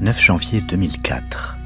9 janvier 2004.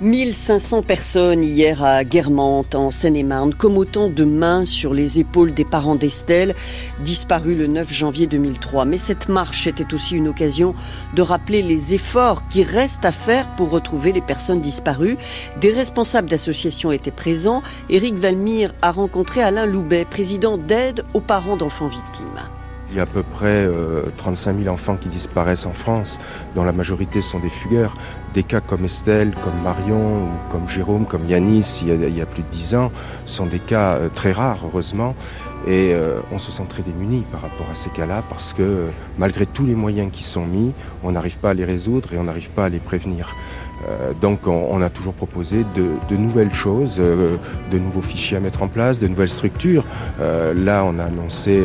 1500 personnes hier à Guermantes, en Seine-et-Marne, comme autant de mains sur les épaules des parents d'Estelle, disparue le 9 janvier 2003. Mais cette marche était aussi une occasion de rappeler les efforts qui restent à faire pour retrouver les personnes disparues. Des responsables d'associations étaient présents. Éric Valmire a rencontré Alain Loubet, président d'aide aux parents d'enfants victimes. Il y a à peu près 35 euh, 000 enfants qui disparaissent en France, dont la majorité sont des fugueurs. Des cas comme Estelle, comme Marion, ou comme Jérôme, comme Yanis, il y a, plus de 10 ans, sont des cas euh, très rares, heureusement. Et euh, on se sent très démunis par rapport à ces cas-là, parce que malgré tous les moyens qui sont mis, on n'arrive pas à les résoudre et on n'arrive pas à les prévenir. Euh, donc on, a toujours proposé de, nouvelles choses, euh, de nouveaux fichiers à mettre en place, de nouvelles structures. Euh, là, on a annoncé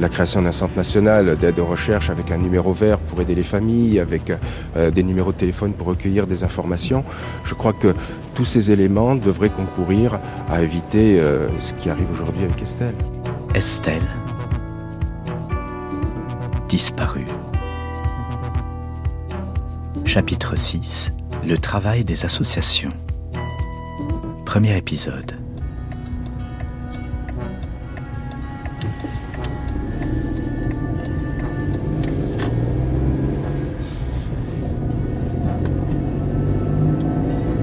la création d'un centre national d'aide aux recherche avec un numéro vert pour aider les familles, avec des numéros de téléphone pour recueillir des informations. Je crois que tous ces éléments devraient concourir à éviter ce qui arrive aujourd'hui avec Estelle. Estelle, disparue. Chapitre 6 le travail des associations. Premier épisode.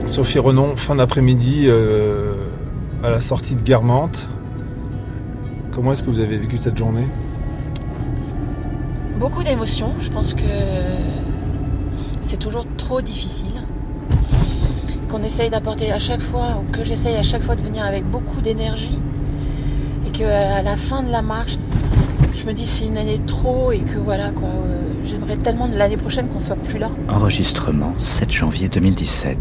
Sophie Renon, fin d'après-midi euh, à la sortie de Guermantes. Comment est-ce que vous avez vécu cette journée? Beaucoup d'émotions. Je pense que c'est toujours trop difficile qu'on essaye d'apporter à chaque fois, ou que j'essaye à chaque fois de venir avec beaucoup d'énergie, et que à la fin de la marche, je me dis c'est une année trop et que voilà quoi, euh, j'aimerais tellement de l'année prochaine qu'on soit plus là. Enregistrement 7 janvier 2017.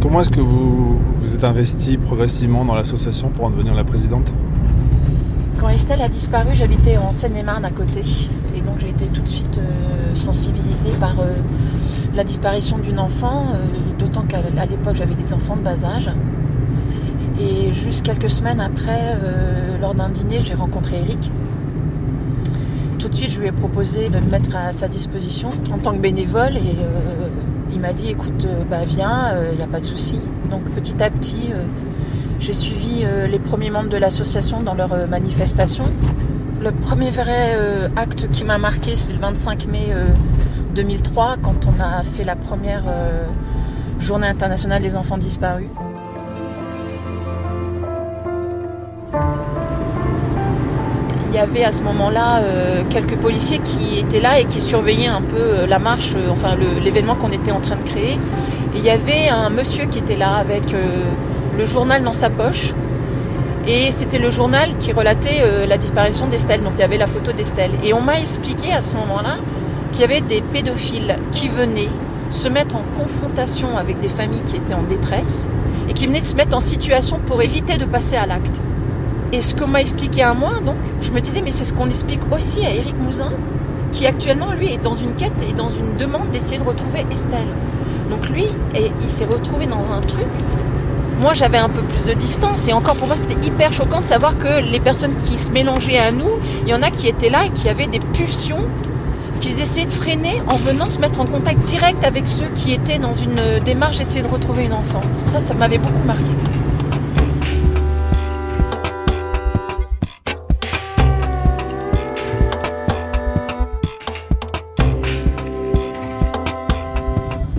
Comment est-ce que vous vous êtes investi progressivement dans l'association pour en devenir la présidente? Quand Estelle a disparu, j'habitais en Seine-et-Marne à côté, et donc j'ai été tout de suite euh, sensibilisée par euh, la disparition d'une enfant, euh, d'autant qu'à l'époque j'avais des enfants de bas âge. Et juste quelques semaines après, lors d'un dîner, j'ai rencontré Eric. Tout de suite, je lui ai proposé de me mettre à sa disposition en tant que bénévole et il m'a dit écoute, bah, viens, il n'y a pas de souci. Donc petit à petit, j'ai suivi les premiers membres de l'association dans leur manifestation. Le premier vrai acte qui m'a marqué, c'est le 25 mai 2003 quand on a fait la première euh, journée internationale des enfants disparus. Il y avait à ce moment-là euh, quelques policiers qui étaient là et qui surveillaient un peu euh, la marche, enfin l'événement qu'on était en train de créer. Et il y avait un monsieur qui était là avec le journal dans sa poche. Et c'était le journal qui relatait la disparition d'Estelle. Donc il y avait la photo d'Estelle. Et on m'a expliqué à ce moment-là qu'il y avait des pédophiles qui venaient se mettre en confrontation avec des familles qui étaient en détresse et qui venaient se mettre en situation pour éviter de passer à l'acte. Et ce qu'on m'a expliqué à moi, donc, je me disais, mais c'est ce qu'on explique aussi à Éric Mouzin, qui actuellement, lui, est dans une quête et dans une demande d'essayer de retrouver Estelle. Donc lui, et il s'est retrouvé dans un truc. Moi, j'avais un peu plus de distance et encore pour moi, c'était hyper choquant de savoir que les personnes qui se mélangeaient à nous, il y en a qui étaient là et qui avaient des pulsions qu'ils essaient de freiner en venant se mettre en contact direct avec ceux qui étaient dans une démarche d'essayer de retrouver une enfant. Ça, ça m'avait beaucoup marqué.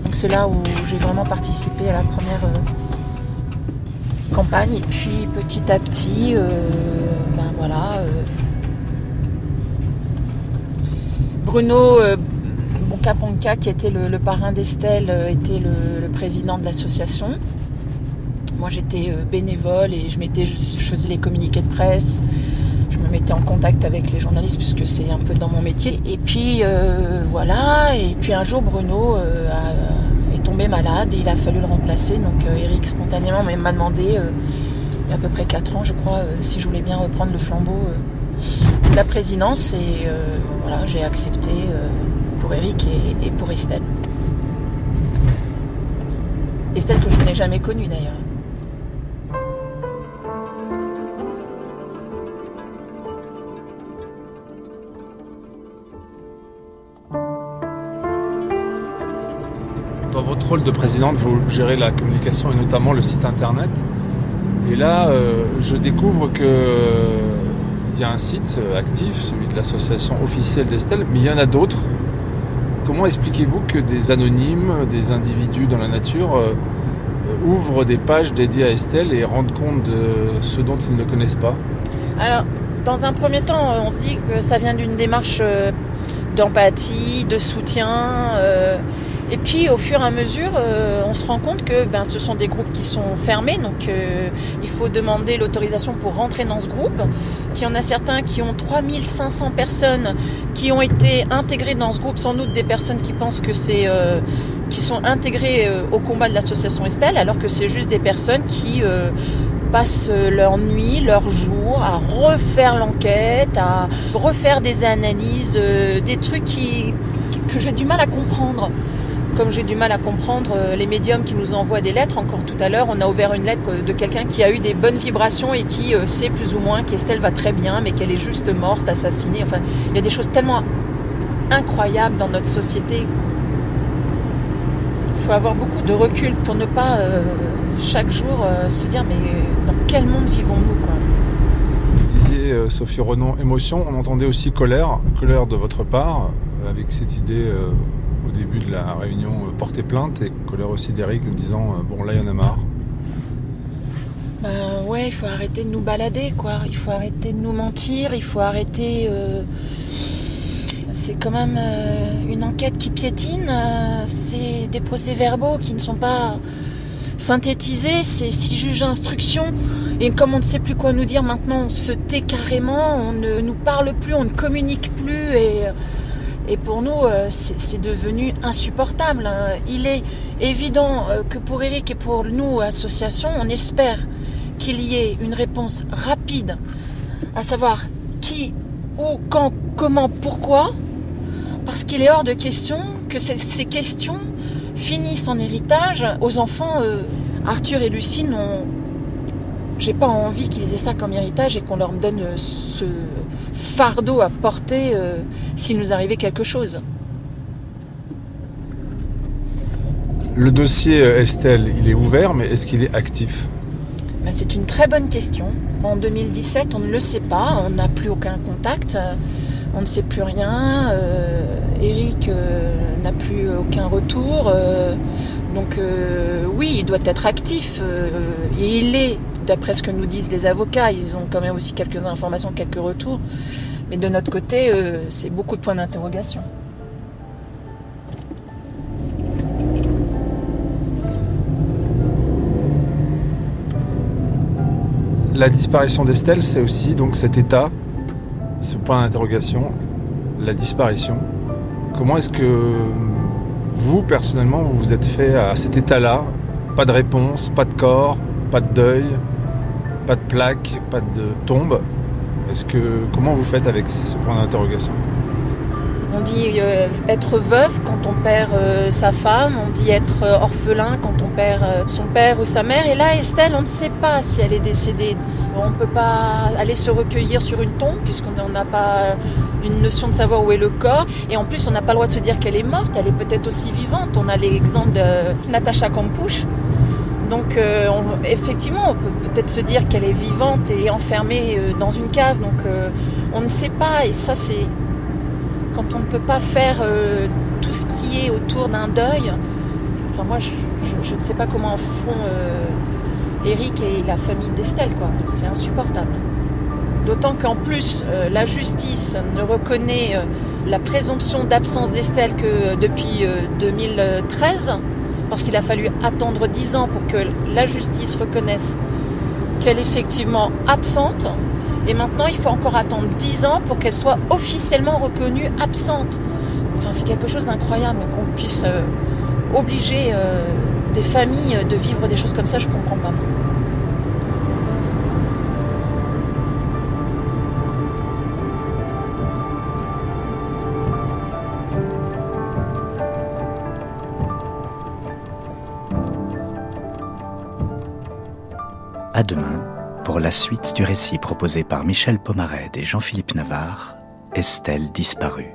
Donc c'est là où j'ai vraiment participé à la première euh, campagne et puis petit à petit, euh, ben voilà. Bruno euh, Boncaponca, qui était le, parrain d'Estelle, euh, était le, président de l'association. Moi, j'étais euh, bénévole et je, mettais, je, faisais les communiqués de presse. Je me mettais en contact avec les journalistes puisque c'est un peu dans mon métier. Et puis voilà. Et puis un jour, Bruno est malade et il a fallu le remplacer. Donc Eric spontanément m'a demandé, il y a à peu près 4 ans, je crois, si je voulais bien reprendre le flambeau de la présidence. Et voilà, j'ai accepté euh, pour Eric et, pour Estelle. Estelle que je n'ai jamais connue d'ailleurs. Dans votre rôle de présidente, vous gérez la communication et notamment le site internet. Et là, euh, je découvre que euh, il y a un site euh, actif, celui de l'association officielle d'Estelle, mais il y en a d'autres. Comment expliquez-vous que des anonymes, des individus dans la nature ouvrent des pages dédiées à Estelle et rendent compte de ce dont ils ne connaissent pas? Alors, dans un premier temps, on se dit que ça vient d'une démarche d'empathie, de soutien. Et puis au fur et à mesure, euh, on se rend compte que ben, ce sont des groupes qui sont fermés, donc euh, il faut demander l'autorisation pour rentrer dans ce groupe. Il y en a certains qui ont 3500 personnes qui ont été intégrées dans ce groupe, sans doute des personnes qui pensent que c'est... Euh, qui sont intégrées au combat de l'association Estelle, alors que c'est juste des personnes qui passent leur nuit, leur jour à refaire l'enquête, à refaire des analyses, des trucs qui, que j'ai du mal à comprendre comme j'ai du mal à comprendre euh, les médiums qui nous envoient des lettres, encore tout à l'heure, on a ouvert une lettre de quelqu'un qui a eu des bonnes vibrations et qui euh, sait plus ou moins qu'Estelle va très bien, mais qu'elle est juste morte, assassinée. Enfin, il y a des choses tellement incroyables dans notre société. Il faut avoir beaucoup de recul pour ne pas euh, chaque jour se dire mais dans quel monde vivons-nous. Vous disiez Sophie Renon émotion, on entendait aussi colère, colère de votre part avec cette idée au début de la réunion euh, porter plainte et colère aussi d'Eric disant euh, bon là il y en a marre ben ouais, il faut arrêter de nous balader, quoi. Il faut arrêter de nous mentir, il faut arrêter. Euh, c'est quand même une enquête qui piétine. c'est des procès-verbaux qui ne sont pas synthétisés. C'est six juges d'instruction. Et comme on ne sait plus quoi nous dire maintenant, on se tait carrément, on ne nous parle plus, on ne communique plus. Et et pour nous, euh, c'est devenu insupportable. Hein. Il est évident euh, que pour Eric et pour nous, association, on espère qu'il y ait une réponse rapide, à savoir qui, où, quand, comment, pourquoi, parce qu'il est hors de question que ces questions finissent en héritage aux enfants. Euh, Arthur et Lucie n'ont j'ai pas envie qu'ils aient ça comme héritage et qu'on leur donne ce fardeau à porter euh, s'il nous arrivait quelque chose. Le dossier euh, Estelle, il est ouvert, mais est-ce qu'il est actif? Ben, C'est une très bonne question. En 2017, on ne le sait pas, on n'a plus aucun contact, on ne sait plus rien. Euh, Eric n'a plus aucun retour. donc oui, il doit être actif. et il est d'après ce que nous disent les avocats, ils ont quand même aussi quelques informations, quelques retours. Mais de notre côté, euh, c'est beaucoup de points d'interrogation. La disparition d'Estelle, c'est aussi donc cet état, ce point d'interrogation, la disparition. Comment est-ce que vous, personnellement, vous vous êtes fait à cet état-là? Pas de réponse, pas de corps, pas de deuil, pas de plaque, pas de tombe. Comment vous faites avec ce point d'interrogation? On dit euh, être veuve quand on perd euh, sa femme, on dit être euh, orphelin quand on perd son père ou sa mère. Et là, Estelle, on ne sait pas si elle est décédée. On ne peut pas aller se recueillir sur une tombe puisqu'on n'a pas une notion de savoir où est le corps. Et en plus, on n'a pas le droit de se dire qu'elle est morte. Elle est peut-être aussi vivante. On a l'exemple de Natacha Kampusch donc euh, effectivement, on peut peut-être se dire qu'elle est vivante et enfermée euh, dans une cave. Donc euh, on ne sait pas. Et ça, c'est quand on ne peut pas faire tout ce qui est autour d'un deuil. Enfin moi, je, ne sais pas comment font Eric et la famille d'Estelle. C'est insupportable. D'autant qu'en plus, la justice ne reconnaît la présomption d'absence d'Estelle que depuis 2013 parce qu'il a fallu attendre dix ans pour que la justice reconnaisse qu'elle est effectivement absente. Et maintenant, il faut encore attendre dix ans pour qu'elle soit officiellement reconnue absente. Enfin, c'est quelque chose d'incroyable qu'on puisse euh, obliger euh, des familles de vivre des choses comme ça, je ne comprends pas. À demain pour la suite du récit proposé par Michel Pomared et Jean-Philippe Navarre, Estelle disparue.